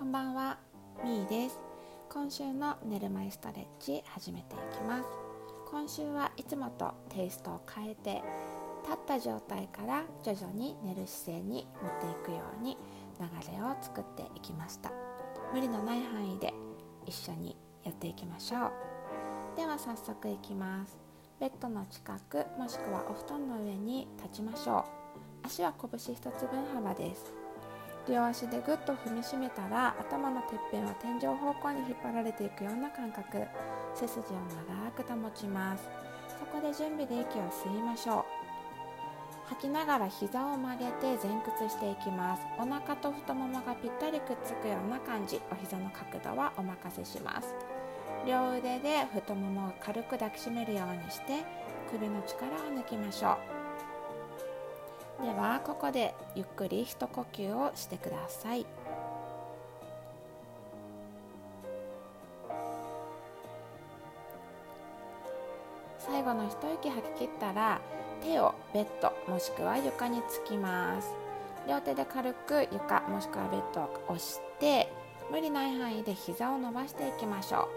こんばんは、みーです。今週の寝る前ストレッチ始めていきます。今週はいつもとテイストを変えて立った状態から徐々に寝る姿勢に持っていくように流れを作っていきました。無理のない範囲で一緒にやっていきましょう。では早速いきます。ベッドの近くもしくはお布団の上に立ちましょう。足は拳1つ分幅です。両足でぐっと踏みしめたら頭のてっぺんは天井方向に引っ張られていくような感覚。背筋を長く保ちます。そこで準備で息を吸いましょう。吐きながら膝を曲げて前屈していきます。お腹と太ももがぴったりくっつくような感じ。お膝の角度はお任せします。両腕で太ももを軽く抱きしめるようにして首の力を抜きましょう。ではここでゆっくり一呼吸をしてください。最後の一息吐き切ったら手をベッドもしくは床につきます。両手で軽く床もしくはベッドを押して無理ない範囲で膝を伸ばしていきましょ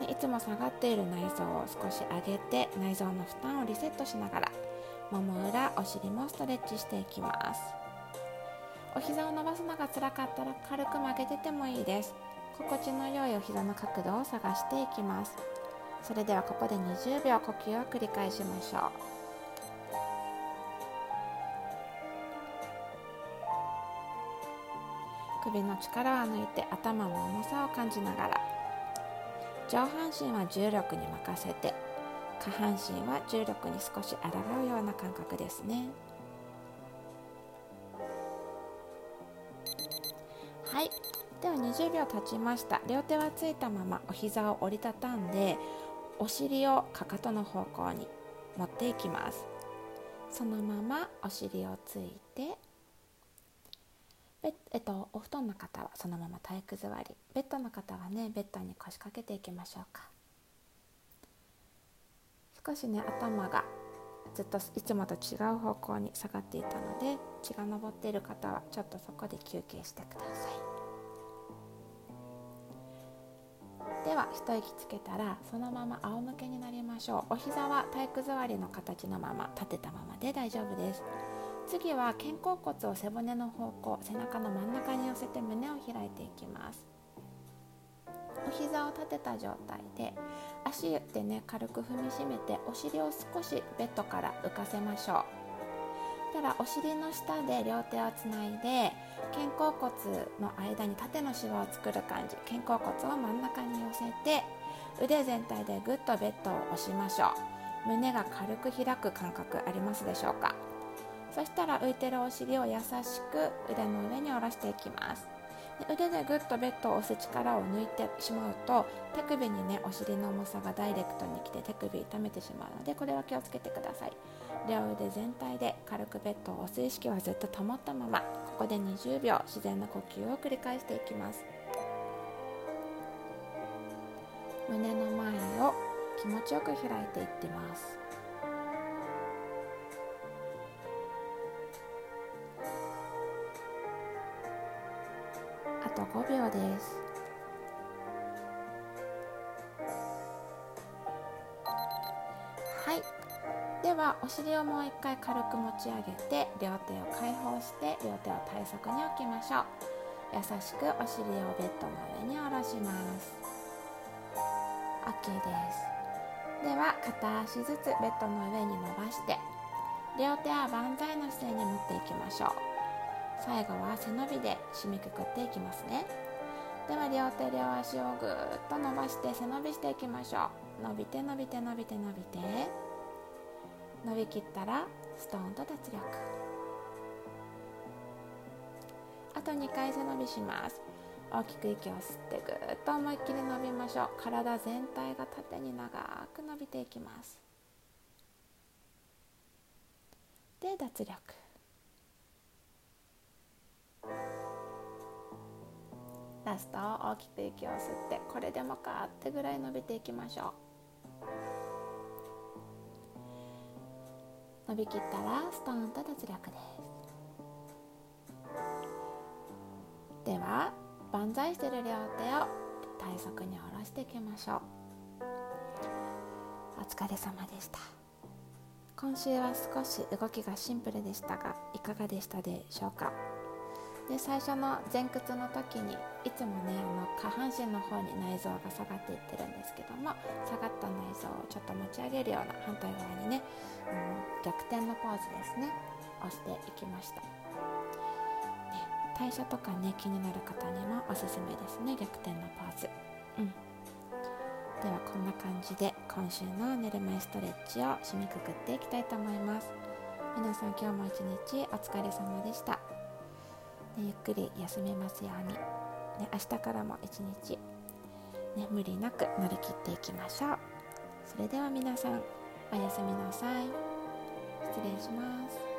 う。いつも下がっている内臓を少し上げて内臓の負担をリセットしながらもも裏お尻もストレッチしていきます。お膝を伸ばすのが辛かったら軽く曲げててもいいです。心地の良いお膝の角度を探していきます。それではここで20秒呼吸を繰り返しましょう。首の力を抜いて頭の重さを感じながら。上半身は重力に任せて。下半身は重力に少し抗うような感覚ですね。はい。では20秒経ちました。両手はついたままお膝を折りたたんでお尻をかかとの方向に持っていきます。そのままお尻をついてえっと、お布団の方はそのまま体育座り。ベッドの方はねベッドに腰掛けていきましょうか。少しね頭がずっといつもと違う方向に下がっていたので血が上っている方はちょっとそこで休憩してください。では一息つけたらそのまま仰向けになりましょう。お膝は体育座りの形のまま立てたままで大丈夫です。次は肩甲骨を背骨の方向背中の真ん中に寄せて胸を開いていきます。お膝を立てた状態で足でね軽く踏みしめてお尻を少しベッドから浮かせましょう。たらお尻の下で両手をつないで肩甲骨の間に縦のシワを作る感じ。肩甲骨を真ん中に寄せて腕全体でぐっとベッドを押しましょう。胸が軽く開く感覚ありますでしょうか。そしたら浮いてるお尻を優しく腕の上に下ろしていきます。腕でぐっとベッドを押す力を抜いてしまうと手首にねお尻の重さがダイレクトにきて手首痛めてしまうのでこれは気をつけてください。両腕全体で軽くベッドを押す意識はずっと保ったままここで20秒自然な呼吸を繰り返していきます。胸の前を気持ちよく開いていってます。5秒です。はい。ではお尻をもう一回軽く持ち上げて両手を解放して両手を体側に置きましょう。優しくお尻をベッドの上に下ろします。OK です。では片足ずつベッドの上に伸ばして両手は万歳の姿勢に持っていきましょう。最後は背伸びで締めくくっていきますね。では両手両足をぐーっと伸ばして背伸びしていきましょう。伸びて伸びて伸びて伸びて。伸びきったらストーンと脱力。あと2回背伸びします。大きく息を吸ってぐーっと思いっきり伸びましょう。体全体が縦に長く伸びていきます。で脱力。ラスト大きく息を吸ってこれでもかってぐらい伸びていきましょう伸びきったらストーンと脱力ですで。は万万歳してる両手を体側に下ろしていきましょう。お疲れ様でした。今週は少し動きがシンプルでしたがいかがでしたでしょうか？で最初の前屈の時にいつもねあの下半身の方に内臓が下がっていってるんですけども下がった内臓をちょっと持ち上げるような反対側にね、うん、逆転のポーズですね押していきました、ね、代謝とかね気になる方にもおすすめですね逆転のポーズ。うん。ではこんな感じで今週の寝る前ストレッチを締めくくっていきたいと思います。皆さん今日も一日お疲れ様でした、ゆっくり休めますように、ね、明日からも一日、ね、無理なく乗り切っていきましょう。それでは皆さんおやすみなさい。失礼します。